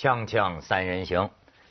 锵锵三人行，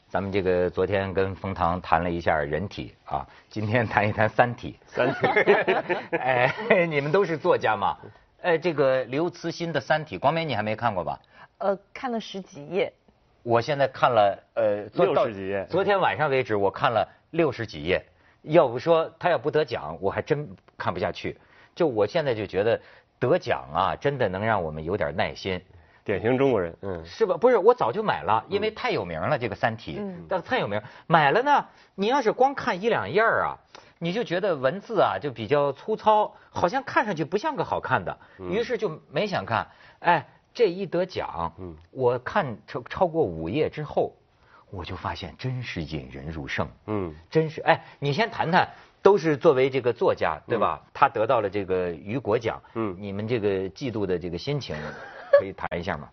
咱们这个昨天跟冯唐谈了一下人体啊，今天谈一谈三体。三体，哎，你们都是作家嘛？哎，这个刘慈欣的《三体》，光美你还没看过吧？呃，看了十几页，我现在看了呃昨60到几页昨天晚上为止我看了六十几页。要不说他要不得奖，我还真看不下去。就我现在就觉得得奖啊，真的能让我们有点耐心。典型中国人，嗯，是吧？不是，我早就买了，因为太有名了，这个《三体》嗯但太有名，买了呢。你要是光看一两页儿啊，你就觉得文字啊就比较粗糙，好像看上去不像个好看的，于是就没想看。哎，这一得奖，嗯我看超超过五页之后，我就发现真是引人入胜。嗯，真是哎，你先谈谈，都是作为这个作家对吧？他得到了这个雨果奖，嗯你们这个嫉妒的这个心情，可以谈一下吗？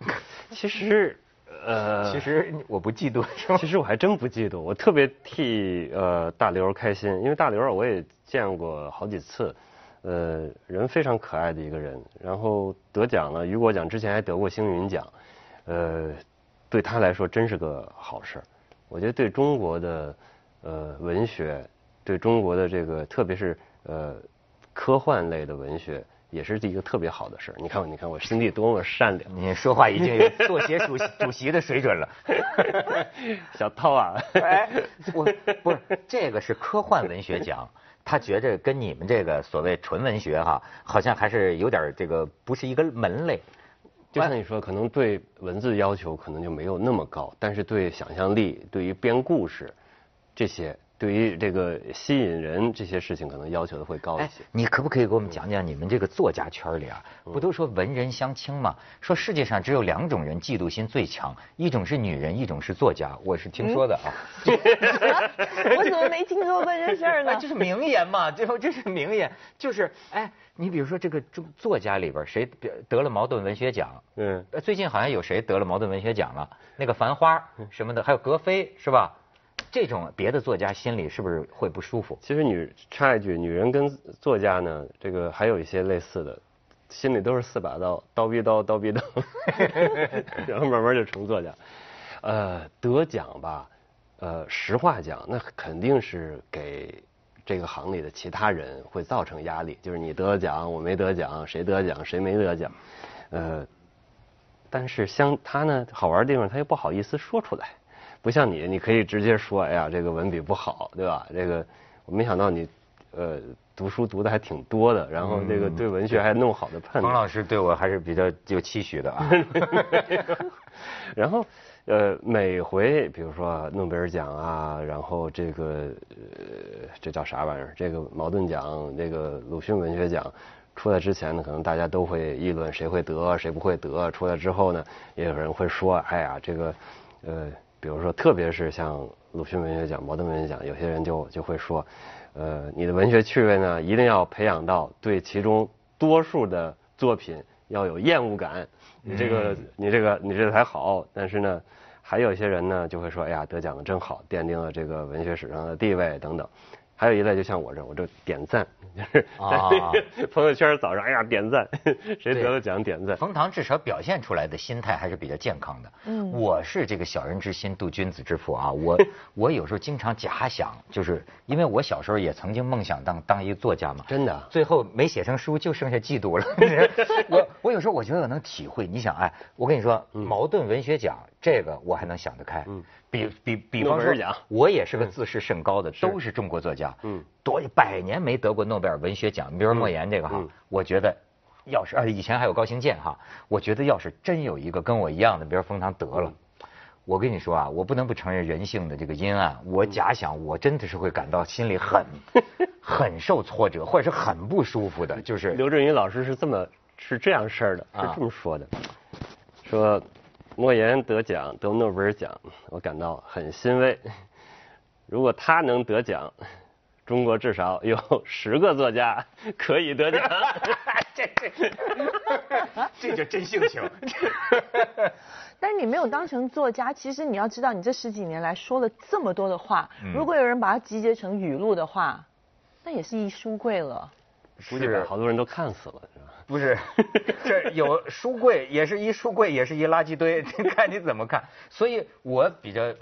其实，呃，其实我不嫉妒，是吗？其实我还真不嫉妒，我特别替呃大刘开心，因为大刘啊我也见过好几次，呃，人非常可爱的一个人，然后得奖了，雨果奖之前还得过星云奖，呃，对他来说真是个好事儿。我觉得对中国的呃文学，对中国的这个特别是呃科幻类的文学，也是一个特别好的事儿。你看我，你看我心地多么善良。你说话已经有作协主席主席的水准了。小涛啊，哎，我不是这个是科幻文学奖，他觉着跟你们这个所谓纯文学哈，好像还是有点这个不是一个门类。就像你说，可能对文字要求可能就没有那么高，但是对想象力、对于编故事这些，对于这个吸引人这些事情，可能要求的会高一哎些。，你可不可以给我们讲讲你们这个作家圈里啊，不都说文人相轻吗？说世界上只有两种人嫉妒心最强，一种是女人，一种是作家。我是听说的啊。我怎么没听说过这事儿呢哎，？这是名言嘛？最后这是名言，就是哎，你比如说这个作作家里边谁得得了茅盾文学奖？嗯，呃最近好像有谁得了茅盾文学奖了？那个繁花什么的，还有格非是吧？这种别的作家心里是不是会不舒服？其实女插一句，女人跟作家呢，这个还有一些类似的，心里都是四把刀，刀逼刀，刀逼刀，然后慢慢就成作家。呃，得奖吧，呃，实话讲，那肯定是给这个行里的其他人会造成压力，就是你得了奖，我没得奖，谁得奖，谁没得奖，呃，但是像他呢，好玩的地方他又不好意思说出来，不像你，你可以直接说，哎呀，这个文笔不好，对吧？这个我没想到你，呃，读书读的还挺多的，然后这个对文学还那么好的判断。冯老师对我还是比较有期许的啊。然后，呃，每回比如说诺贝尔奖啊，然后这个呃，这叫啥玩意儿？这个茅盾奖，这个鲁迅文学奖出来之前呢，可能大家都会议论谁会得，谁不会得。出来之后呢，也有人会说，哎呀，这个，呃，比如说，特别是像鲁迅文学奖、茅盾文学奖，有些人就就会说，呃，你的文学趣味呢，一定要培养到对其中多数的作品要有厌恶感。你这个，你这个，你这个才好。但是呢，还有一些人呢，就会说，哎呀，得奖了真好，奠定了这个文学史上的地位等等。还有一类就像我这，我这点赞，就是 朋友圈早上，哎呀点赞，谁得了奖点赞。冯唐至少表现出来的心态还是比较健康的。嗯我是这个小人之心度君子之腹啊，我 我有时候经常假想，就是因为我小时候也曾经梦想当当一个作家嘛，真的啊最后没写成书，就剩下嫉妒了。我我有时候我觉得我能体会，你想，哎，我跟你说，茅盾文学奖这个我还能想得开，嗯。比比比方说诺贝尔奖，我也是个自视甚高的，都是中国作家，嗯。多百年没得过诺贝尔文学奖，比如莫言这个哈嗯，我觉得。要是啊，以前还有高行健哈，我觉得要是真有一个跟我一样的，比如冯唐得了，我跟你说啊，我不能不承认人性的这个阴暗。我假想，我真的是会感到心里很 很受挫折，或者是很不舒服的，就是刘震云老师是这么是这样事儿的，啊。是这么说的，说莫言得奖得诺贝尔奖，我感到很欣慰。如果他能得奖，中国至少有十个作家可以得奖。这这这就真性情。但是你没有当成作家，其实你要知道，你这十几年来说了这么多的话，嗯如果有人把它集结成语录的话，那也是一书柜了。估计把好多人都看死了，是吧？不是，这有书柜，也是一书柜，也是一垃圾堆，看你怎么看。所以我比较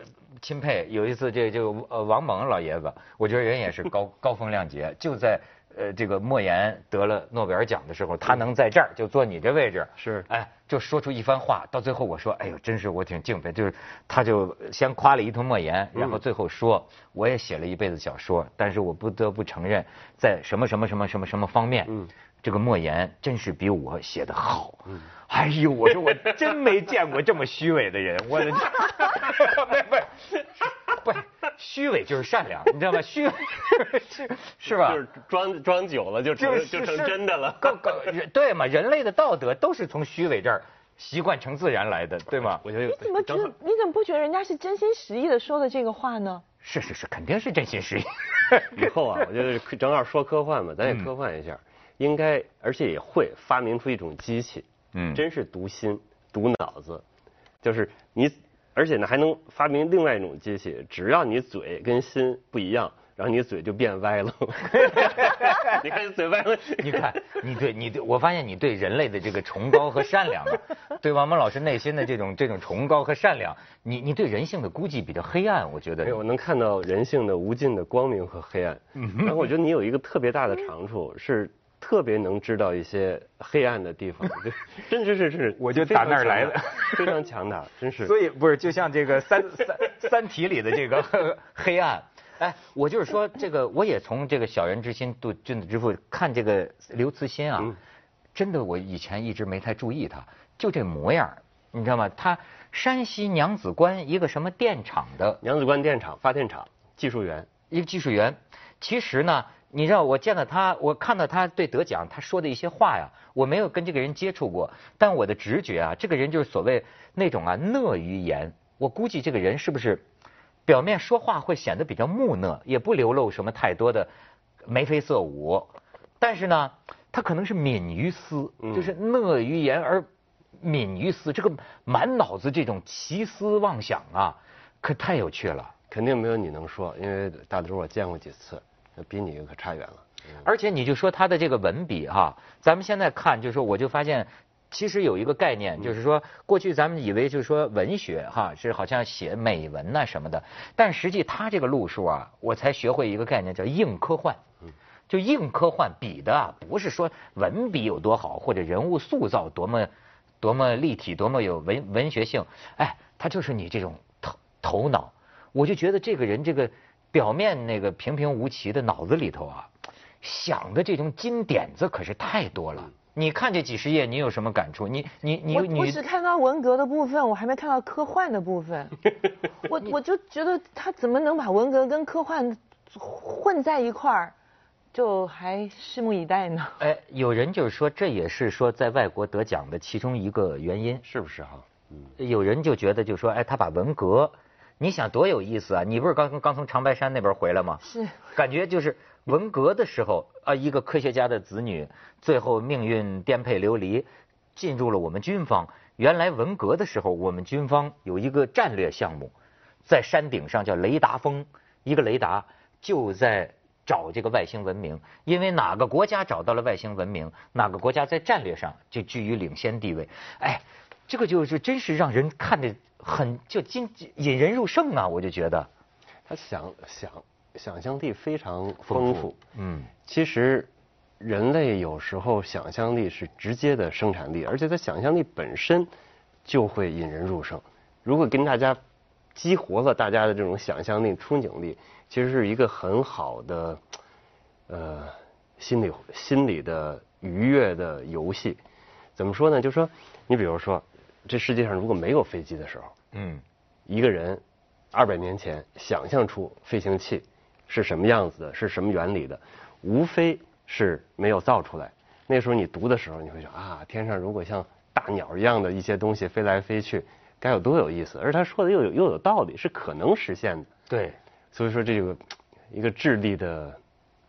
钦佩，有一次这这呃王蒙老爷子，我觉得人也是高 高风亮节，就在呃这个莫言得了诺贝尔奖的时候，他能在这儿就坐你这位置，是。哎，就说出一番话，到最后我说，哎呦，真是我挺敬佩，就是他就先夸了一通莫言，然后最后说，我也写了一辈子小说，但是我不得不承认，在什么什么什么什么什么方面，嗯。这个莫言真是比我写的好，哎呦，我说我真没见过这么虚伪的人，我的天，不不不，虚伪就是善良，你知道吗？虚伪 是是吧？就是装装久了就成就成真的了。对嘛？人类的道德都是从虚伪这儿习惯成自然来的，对吗？我觉得你怎么觉得？你怎么不觉得人家是真心实意的说的这个话呢？是是是，肯定是真心实意。以后啊，我觉得正好说科幻嘛，咱也科幻一下。应该，而且也会发明出一种机器，嗯，真是读心、读脑子，就是你，而且呢还能发明另外一种机器，只要你嘴跟心不一样，然后你嘴就变歪了。你看你嘴歪了，你看你对你对，我发现你对人类的这个崇高和善良，对王蒙老师内心的这种这种崇高和善良，你你对人性的估计比较黑暗，我觉得。我能看到人性的无尽的光明和黑暗。然后我 觉得你有一个特别大的长处是。特别能知道一些黑暗的地方，真是是是，我就打那儿来的，非常强大，真是。所以不是就像这个三三三体里的这个 黑暗，哎，我就是说这个，我也从这个小人之心度君子之腹看这个刘慈欣啊，真的我以前一直没太注意他，就这模样，你知道吗？他山西娘子关一个什么电厂的娘子关电厂发电厂技术员，一个技术员，其实呢。你知道我见到他，我看到他对得奖他说的一些话呀，我没有跟这个人接触过，但我的直觉啊，这个人就是所谓那种啊讷于言。我估计这个人是不是表面说话会显得比较木讷，也不流露什么太多的眉飞色舞，但是呢，他可能是敏于思，就是讷于言而敏于思，这个满脑子这种奇思妄想啊，可太有趣了。肯定没有你能说，因为大周我见过几次。比你可差远了，而且你就说他的这个文笔哈，咱们现在看就是说，我就发现其实有一个概念，就是说过去咱们以为就是说文学哈是好像写美文呐什么的，但实际他这个路数啊，我才学会一个概念叫硬科幻，就硬科幻比的啊不是说文笔有多好或者人物塑造多么多么立体多么有文文学性，哎，他就是你这种头头脑，我就觉得这个人这个。表面那个平平无奇的脑子里头啊，想的这种金点子可是太多了。你看这几十页，你有什么感触？你你你你，我只看到文革的部分，我还没看到科幻的部分。我我就觉得他怎么能把文革跟科幻混在一块儿，就还拭目以待呢。哎，有人就是说，这也是说在外国得奖的其中一个原因，是不是哈？嗯。有人就觉得就说，哎，他把文革。你想多有意思啊！你不是刚刚从长白山那边回来吗？是，感觉就是文革的时候啊，一个科学家的子女，最后命运颠沛流离，进入了我们军方。原来文革的时候，我们军方有一个战略项目，在山顶上叫雷达峰，一个雷达就在找这个外星文明。因为哪个国家找到了外星文明，哪个国家在战略上就居于领先地位。哎，这个就是真是让人看的。很就引引人入胜啊！我就觉得，他想想想象力非常丰富。嗯，其实人类有时候想象力是直接的生产力，而且他想象力本身就会引人入胜。如果跟大家激活了大家的这种想象力、憧憬力，其实是一个很好的呃心理心理的愉悦的游戏。怎么说呢？就说你比如说。这世界上如果没有飞机的时候，嗯，一个人二百年前想象出飞行器是什么样子的，是什么原理的，无非是没有造出来。那时候你读的时候，你会想啊，天上如果像大鸟一样的一些东西飞来飞去，该有多有意思！而他说的又有又有道理，是可能实现的。对，所以说这个一个智力的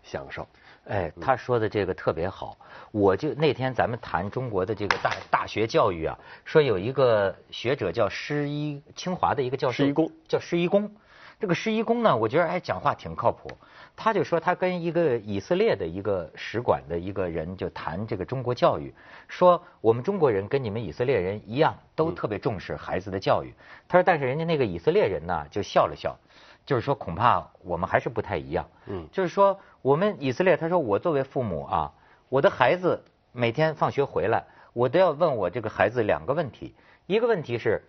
享受。哎，他说的这个特别好，我就那天咱们谈中国的这个大大学教育啊，说有一个学者叫施一清华的一个教授，施一公叫施一公，这个施一公呢，我觉得哎讲话挺靠谱。他就说他跟一个以色列的一个使馆的一个人就谈这个中国教育，说我们中国人跟你们以色列人一样，都特别重视孩子的教育。他说，但是人家那个以色列人呢就笑了笑，就是说恐怕我们还是不太一样。嗯，就是说我们以色列，他说我作为父母啊，我的孩子每天放学回来，我都要问我这个孩子两个问题，一个问题是。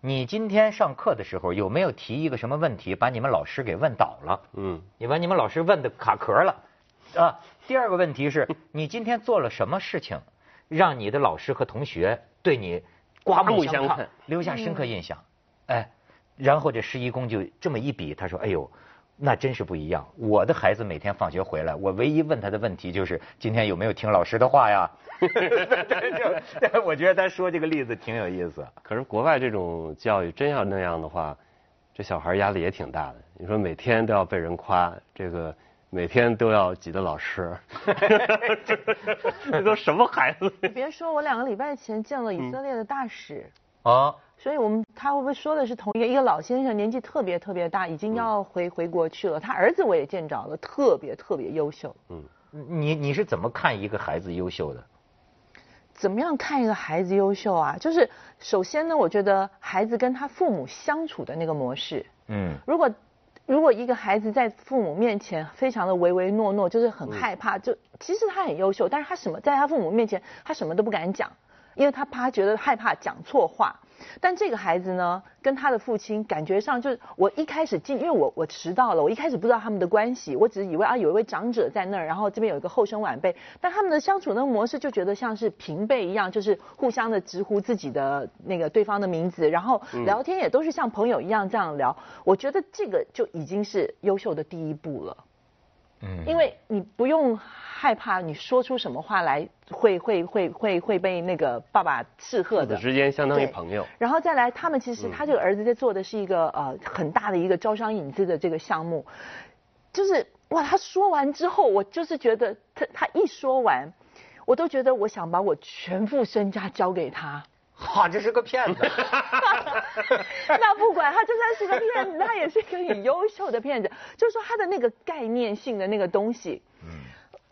你今天上课的时候有没有提一个什么问题，把你们老师给问倒了？嗯，你把你们老师问的卡壳了，啊。第二个问题是你今天做了什么事情，让你的老师和同学对你刮目相看，留下深刻印象？哎，然后这施一公就这么一比，他说：“哎呦。”那真是不一样。我的孩子每天放学回来，我唯一问他的问题就是今天有没有听老师的话呀？我觉得他说这个例子挺有意思。可是国外这种教育真要那样的话，这小孩压力也挺大的。你说每天都要被人夸，这个每天都要挤得老师，这都什么孩子？别说我两个礼拜前见了以色列的大使啊。所以我们他会不会说的是同一个一个老先生，年纪特别特别大，已经要回回国去了。他儿子我也见着了，特别特别优秀。嗯，你你是怎么看一个孩子优秀的？怎么样看一个孩子优秀啊？就是首先呢，我觉得孩子跟他父母相处的那个模式。嗯。如果如果一个孩子在父母面前非常的唯唯诺诺，就是很害怕，就其实他很优秀，但是他什么在他父母面前他什么都不敢讲，因为他怕觉得害怕讲错话。但这个孩子呢，跟他的父亲感觉上就是，我一开始进，因为我我迟到了，我一开始不知道他们的关系，我只是以为啊有一位长者在那儿，然后这边有一个后生晚辈，但他们的相处那个模式就觉得像是平辈一样，就是互相的直呼自己的那个对方的名字，然后聊天也都是像朋友一样这样聊，我觉得这个就已经是优秀的第一步了。嗯，因为你不用。害怕你说出什么话来会会会会会被那个爸爸斥喝的。之间相当于朋友。然后再来，他们其实他这个儿子在做的是一个呃很大的一个招商引资的这个项目，就是哇，他说完之后，我就是觉得他他一说完，我都觉得我想把我全副身家交给他。哈，这是个骗子。那不管他就算是个骗子，他也是一个很优秀的骗子。就是说他的那个概念性的那个东西。嗯。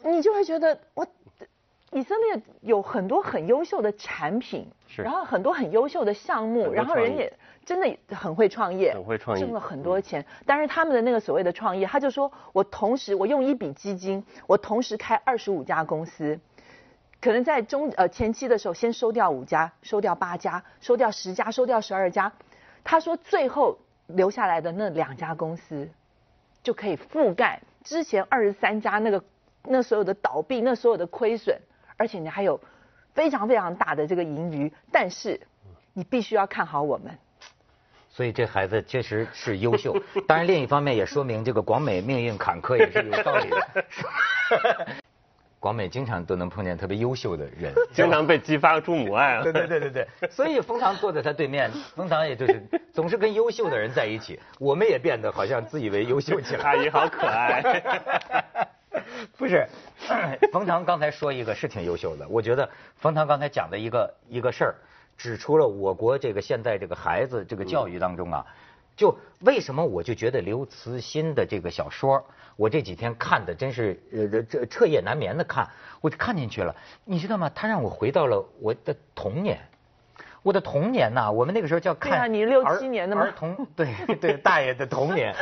你就会觉得我以色列有很多很优秀的产品，是，然后很多很优秀的项目，然后人也真的很会创业，很会创业，挣了很多钱。但是他们的那个所谓的创业，他就说我同时我用一笔基金，我同时开二十五家公司，可能在中呃前期的时候先收掉五家，收掉八家，收掉十家，收掉十二家。他说最后留下来的那两家公司就可以覆盖之前二十三家那个。那所有的倒闭，那所有的亏损，而且你还有非常非常大的这个盈余，但是你必须要看好我们。所以这孩子确实是优秀，当然另一方面也说明这个广美命运坎坷也是有道理的。广美经常都能碰见特别优秀的人，经常被激发出母爱啊！对 对对对对，所以冯唐坐在他对面，冯唐也就是总是跟优秀的人在一起，我们也变得好像自以为优秀起来。阿姨好可爱。不是，冯唐刚才说一个是挺优秀的，我觉得冯唐刚才讲的一个一个事儿，指出了我国这个现在这个孩子这个教育当中啊，就为什么我就觉得刘慈欣的这个小说，我这几天看的真是呃这彻夜难眠的看，我就看进去了，你知道吗？他让我回到了我的童年。我的童年呐，我们那个时候叫看儿你六七年的儿童，对对，大爷的童年，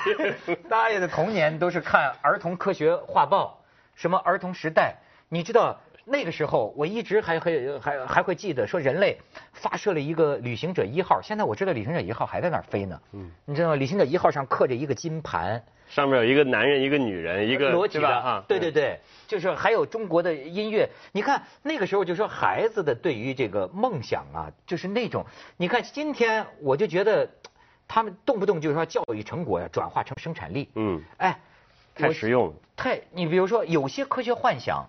大爷的童年都是看儿童科学画报，什么儿童时代，你知道那个时候我一直还会还还会记得说人类发射了一个旅行者一号，现在我知道旅行者一号还在那儿飞呢，嗯，你知道吗？旅行者一号上刻着一个金盘。上面有一个男人，一个女人，一个逻辑的啊，对对对，就是还有中国的音乐。你看那个时候就说孩子的对于这个梦想啊，就是那种，你看今天我就觉得他们动不动就说教育成果要转化成生产力，嗯，哎，太实用，太你比如说有些科学幻想，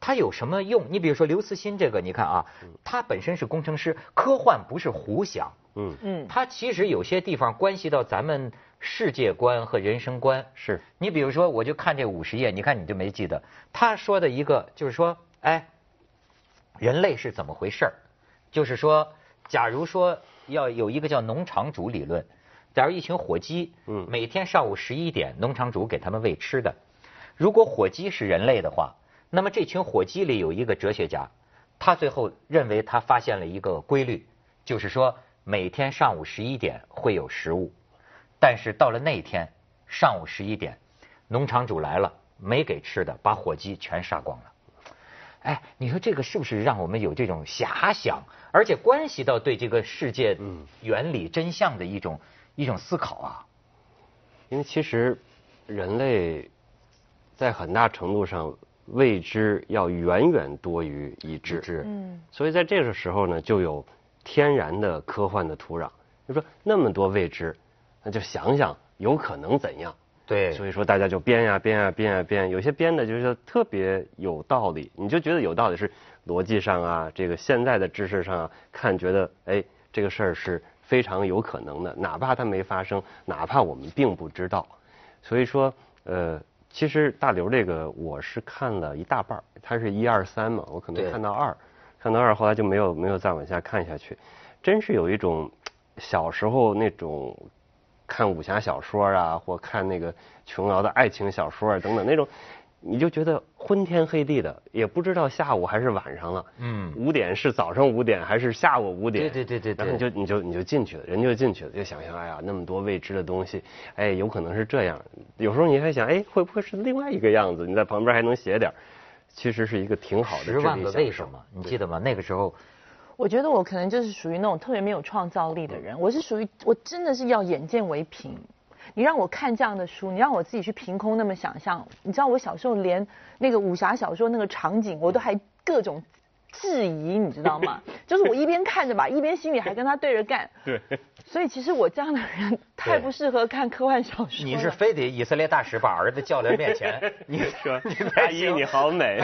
它有什么用？你比如说刘慈欣这个，你看啊，他本身是工程师，科幻不是胡想，嗯嗯，他其实有些地方关系到咱们。世界观和人生观是你比如说，我就看这五十页，你看你就没记得他说的一个，就是说，哎，人类是怎么回事儿？就是说，假如说要有一个叫农场主理论，假如一群火鸡，嗯每天上午十一点，农场主给他们喂吃的。如果火鸡是人类的话，那么这群火鸡里有一个哲学家，他最后认为他发现了一个规律，就是说每天上午十一点会有食物，但是到了那一天上午十一点，农场主来了，没给吃的，把火鸡全杀光了。哎，你说这个是不是让我们有这种遐想，而且关系到对这个世界原理真相的一种一种思考啊？因为其实人类在很大程度上未知要远远多于已知，嗯所以在这个时候呢，就有天然的科幻的土壤。就说那么多未知，那就想想有可能怎样。对所以说大家就编呀编呀编呀编，有些编的就是特别有道理，你就觉得有道理是逻辑上啊，这个现在的知识上啊，看觉得哎这个事儿是非常有可能的，哪怕它没发生，哪怕我们并不知道。所以说呃，其实大刘这个我是看了一大半儿，它是一二三嘛，我可能看到二，看到二后来就没有没有再往下看下去，真是有一种小时候那种看武侠小说啊，或看那个琼瑶的爱情小说啊等等那种，你就觉得昏天黑地的，也不知道下午还是晚上了。嗯五点是早上五点还是下午五点？对对对对对然后你就你就你就进去了，人就进去了，就想象哎呀那么多未知的东西，哎有可能是这样。有时候你还想哎会不会是另外一个样子？你在旁边还能写点，其实是一个挺好的十万个智力享受为什么，你记得吗？那个时候，我觉得我可能就是属于那种特别没有创造力的人，我是属于我真的是要眼见为凭。你让我看这样的书，你让我自己去凭空那么想象，你知道我小时候连那个武侠小说那个场景我都还各种质疑，你知道吗？就是我一边看着吧，一边心里还跟他对着干。对，所以其实我这样的人太不适合看科幻小说。你是非得以色列大使把儿子叫来面前，你说阿姨你好美，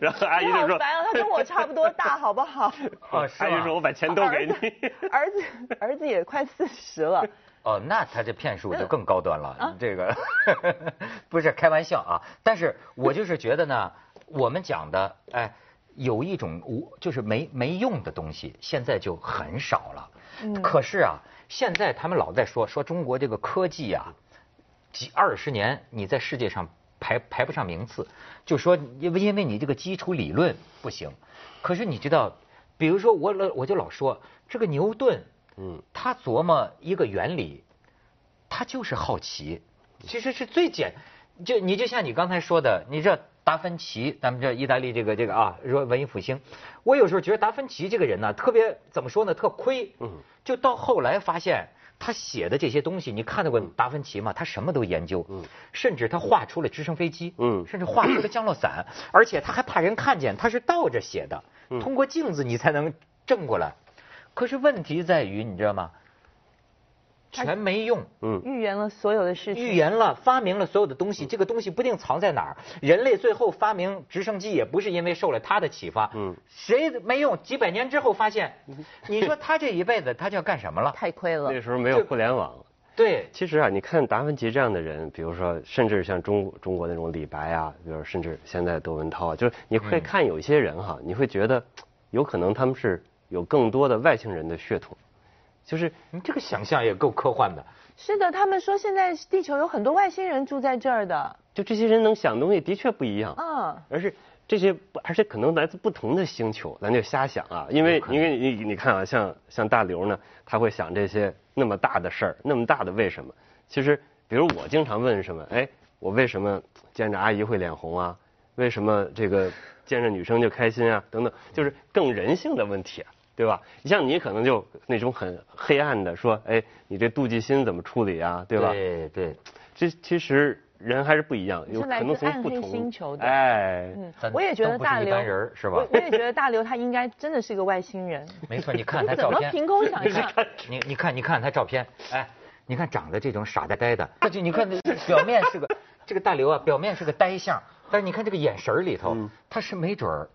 然后阿姨你就说，好烦啊，他跟我差不多大，好不好？哦，阿姨说我把钱都给你。儿子儿子也快四十了。哦，那他这骗术就更高端了。啊这个 不是开玩笑啊，但是我就是觉得呢，我们讲的，哎，有一种无就是没没用的东西，现在就很少了。嗯可是啊，现在他们老在说说中国这个科技啊，几二十年你在世界上排排不上名次，就说因为因为你这个基础理论不行。可是你知道，比如说我老我就老说这个牛顿。嗯，他琢磨一个原理，他就是好奇，其实是最简，就你就像你刚才说的，你这达芬奇，咱们这意大利这个这个啊，说文艺复兴，我有时候觉得达芬奇这个人呢，特别怎么说呢，特亏，嗯，就到后来发现。他写的这些东西，你看到过达芬奇吗？他什么都研究，嗯甚至他画出了直升飞机，嗯甚至画出了降落伞，而且他还怕人看见，他是倒着写的，嗯通过镜子你才能正过来。可是问题在于，你知道吗？全没用，嗯，预言了所有的事情。预言了，发明了所有的东西，这个东西不定藏在哪儿。人类最后发明直升机也不是因为受了他的启发，嗯，谁没用？几百年之后发现，你说他这一辈子他就要干什么了？太亏了那。时候没有互联网。对，其实啊，你看达芬奇这样的人，比如说，甚至像中中国那种李白啊，比如甚至现在窦文涛啊，就是你会看有一些人哈，你会觉得有可能他们是有更多的外星人的血统，就是你这个想象也够科幻的。是的，他们说现在地球有很多外星人住在这儿的。就这些人能想的东西的确不一样，嗯，而是这些，而且可能来自不同的星球，咱就瞎想啊，因为因为你你看啊，像像大刘呢，他会想这些那么大的事儿，那么大的为什么？其实，比如我经常问什么，哎，我为什么见着阿姨会脸红啊？为什么这个见着女生就开心啊？等等，就是更人性的问题啊。对吧？你像你可能就那种很黑暗的说，哎，你这妒忌心怎么处理啊？对吧？对对，这其实人还是不一样，有是来可能自暗黑从不同星球的哎，嗯，我也觉得大刘一般人是吧我我也觉得大刘他应该真的是个外星人。没错，你看他怎照片，么凭空想 象？你你看你看他照片，哎，你看长得这种傻呆呆的，这就你看表面是个这个大刘啊，表面是个呆相，但是你看这个眼神里头，嗯他是没准儿。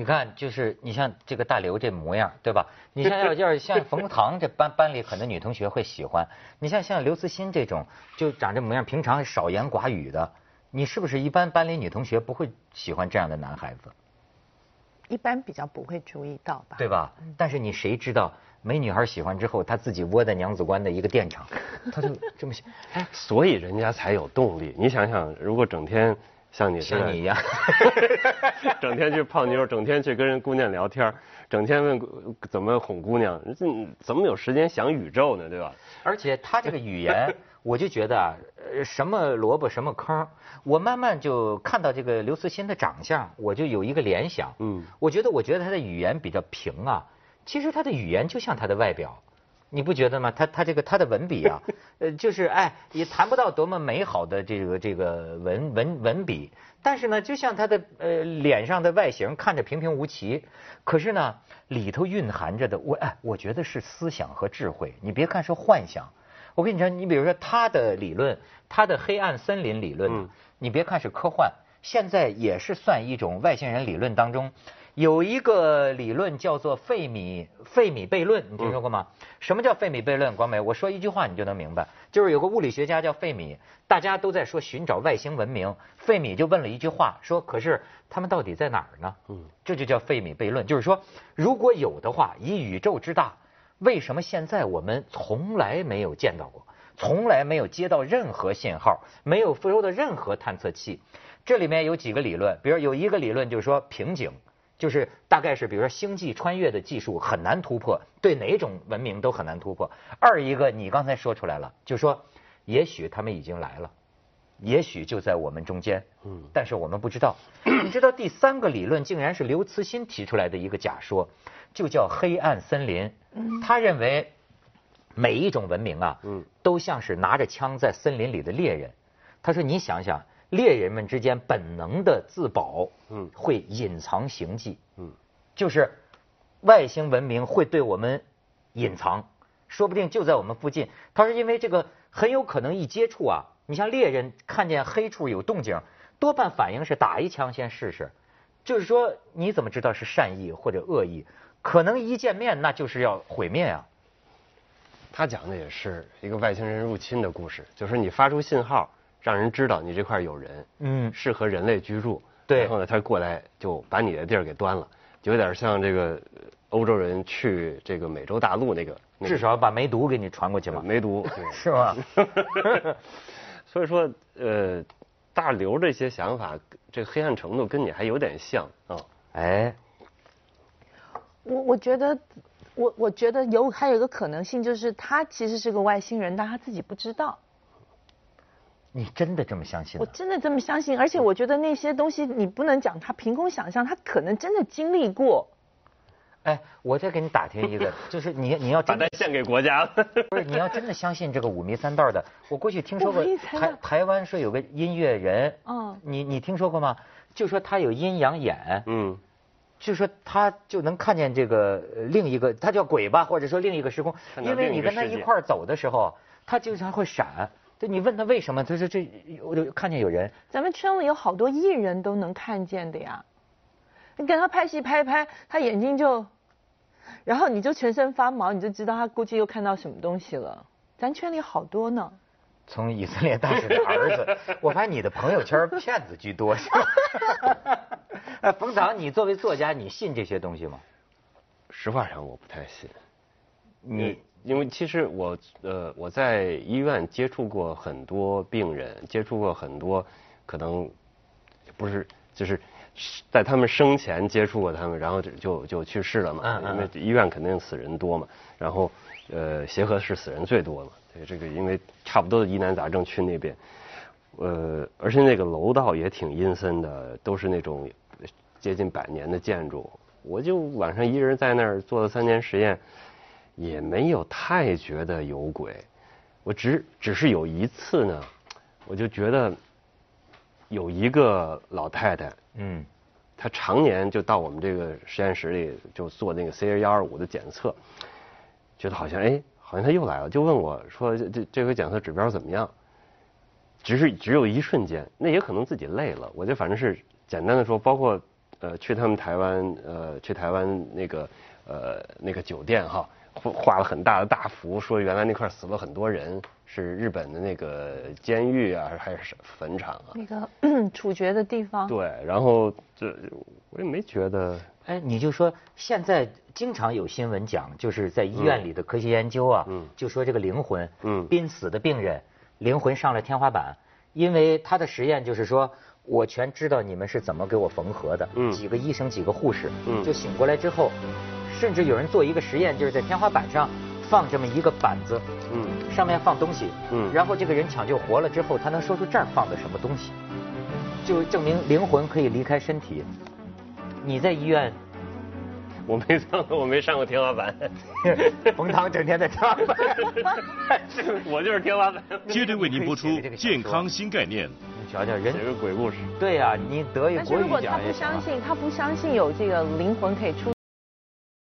你看，就是你像这个大刘这模样，对吧？你像 要要是像冯唐这班班里，很多女同学会喜欢。你像像刘慈欣这种，就长这模样，平常少言寡语的，你是不是一般班里女同学不会喜欢这样的男孩子？一般比较不会注意到吧？对吧？但是你谁知道没女孩喜欢之后，他自己窝在娘子关的一个电厂，他就这么想，哎，所以人家才有动力。你想想，如果整天像你像你一样，整天去泡妞，整天去跟人姑娘聊天，整天问怎么哄姑娘，这怎么有时间想宇宙呢？对吧？而且他这个语言，我就觉得啊，呃，什么萝卜什么坑。我慢慢就看到这个刘慈欣的长相，我就有一个联想。嗯，我觉得，我觉得他的语言比较平啊。其实他的语言就像他的外表，你不觉得吗？他他这个他的文笔啊，呃，就是哎，也谈不到多么美好的这个这个文文文笔，但是呢，就像他的呃脸上的外形看着平平无奇，可是呢里头蕴含着的我哎，我觉得是思想和智慧。你别看是幻想，我跟你说，你比如说他的理论，他的黑暗森林理论，你别看是科幻，现在也是算一种外星人理论当中。有一个理论叫做费米费米悖论，你听说过吗？什么叫费米悖论？广美，我说一句话你就能明白，就是有个物理学家叫费米，大家都在说寻找外星文明，费米就问了一句话，说可是他们到底在哪儿呢？嗯，这就叫费米悖论，就是说如果有的话，以宇宙之大，为什么现在我们从来没有见到过，从来没有接到任何信号，没有收到任何探测器？这里面有几个理论，比如有一个理论就是说瓶颈。就是大概是，比如说星际穿越的技术很难突破，对哪种文明都很难突破。二一个，你刚才说出来了，就说也许他们已经来了，也许就在我们中间，嗯，但是我们不知道。你知道第三个理论竟然是刘慈欣提出来的一个假说，就叫黑暗森林。他认为每一种文明啊，嗯，都像是拿着枪在森林里的猎人。他说，你想想。猎人们之间本能的自保，嗯，会隐藏行迹，嗯，就是外星文明会对我们隐藏，说不定就在我们附近。他说，因为这个很有可能一接触啊，你像猎人看见黑处有动静，多半反应是打一枪先试试。就是说，你怎么知道是善意或者恶意？可能一见面那就是要毁灭啊。他讲的也是一个外星人入侵的故事，就是你发出信号。让人知道你这块有人，嗯，适合人类居住。对，然后呢，他过来就把你的地儿给端了，就有点像这个欧洲人去这个美洲大陆那个。至少把梅毒给你传过去嘛。梅毒 是吗？所以说，呃，大刘这些想法，这黑暗程度跟你还有点像啊。哎，我我觉得，我我觉得有还有一个可能性，就是他其实是个外星人，但他自己不知道。你真的这么相信？我真的这么相信，而且我觉得那些东西你不能讲他凭空想象，他可能真的经历过。哎，我再给你打听一个，就是你你要把它献给国家，不是你要真的相信这个五迷三道的。我过去听说过台台湾说有个音乐人，嗯，你你听说过吗？就说他有阴阳眼，嗯，就说他就能看见这个另一个，他叫鬼吧，或者说另一个时空，因为你跟他一块走的时候，他经常会闪。对，你问他为什么？他说这我就看见有人。咱们圈里有好多艺人都能看见的呀。你跟他拍戏拍拍，他眼睛就，然后你就全身发毛，你就知道他估计又看到什么东西了。咱圈里好多呢。从以色列大使的儿子，我发现你的朋友圈骗子居多。哎，冯唐，你作为作家，你信这些东西吗？实话讲，我不太信。你。因为其实我呃我在医院接触过很多病人，接触过很多可能不是就是在他们生前接触过他们，然后就就就去世了嘛。因为医院肯定死人多嘛，然后呃协和是死人最多嘛。这个因为差不多的疑难杂症去那边，呃而且那个楼道也挺阴森的，都是那种接近百年的建筑。我就晚上一人在那儿做了三年实验。也没有太觉得有鬼，我只只是有一次呢，我就觉得有一个老太太，嗯，她常年就到我们这个实验室里就做那个 CA 幺二五的检测，觉得好像哎，好像她又来了，就问我说这这回检测指标怎么样？只是只有一瞬间，那也可能自己累了，我就反正是简单的说，包括呃去他们台湾呃去台湾那个呃那个酒店哈。画画了很大的大幅，说原来那块死了很多人，是日本的那个监狱啊，还是坟场啊？那个 处决的地方。对，然后这我也没觉得。哎，你就说现在经常有新闻讲，就是在医院里的科学研究啊，嗯就说这个灵魂，嗯濒死的病人灵魂上了天花板，因为他的实验就是说。我全知道你们是怎么给我缝合的，嗯几个医生几个护士，嗯就醒过来之后，甚至有人做一个实验，就是在天花板上放这么一个板子，嗯上面放东西，嗯然后这个人抢救活了之后，他能说出这儿放的什么东西，就证明灵魂可以离开身体。你在医院，我没上，我没上过天花板。冯唐整天在天花板，我就是天花板。接着为您播出《健康新概念》。你瞧瞧人写，个鬼故事。对呀、你得一但是国如果他不相信，他不相信有这个灵魂可以出